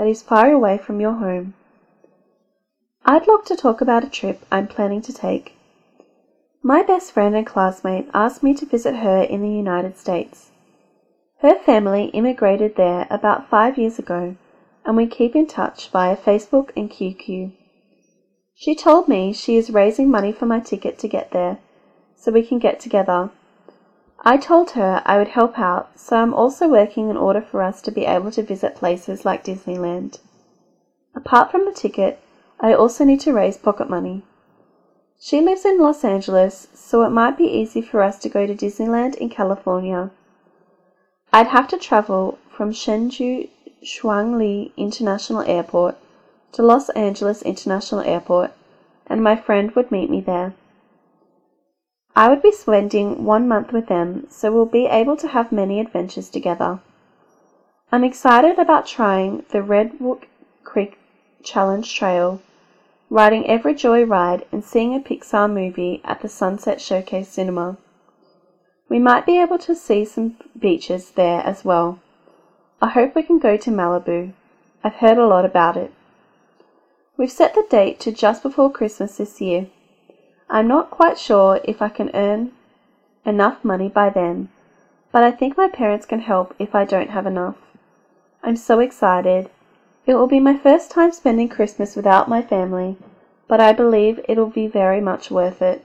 that is far away from your home. I'd like to talk about a trip I'm planning to take. My best friend and classmate asked me to visit her in the United States. Her family immigrated there about five years ago and we keep in touch via Facebook and QQ. She told me she is raising money for my ticket to get there, so we can get together. I told her I would help out, so I'm also working in order for us to be able to visit places like Disneyland. Apart from the ticket, I also need to raise pocket money. She lives in Los Angeles, so it might be easy for us to go to Disneyland in California. I'd have to travel from Shenzhou Shuangli International Airport to Los Angeles International Airport, and my friend would meet me there. I would be spending one month with them, so we'll be able to have many adventures together. I'm excited about trying the Redwood Creek Challenge Trail, riding every joy ride, and seeing a Pixar movie at the Sunset Showcase Cinema. We might be able to see some beaches there as well. I hope we can go to Malibu. I've heard a lot about it. We've set the date to just before Christmas this year. I'm not quite sure if I can earn enough money by then, but I think my parents can help if I don't have enough. I'm so excited. It will be my first time spending Christmas without my family, but I believe it'll be very much worth it.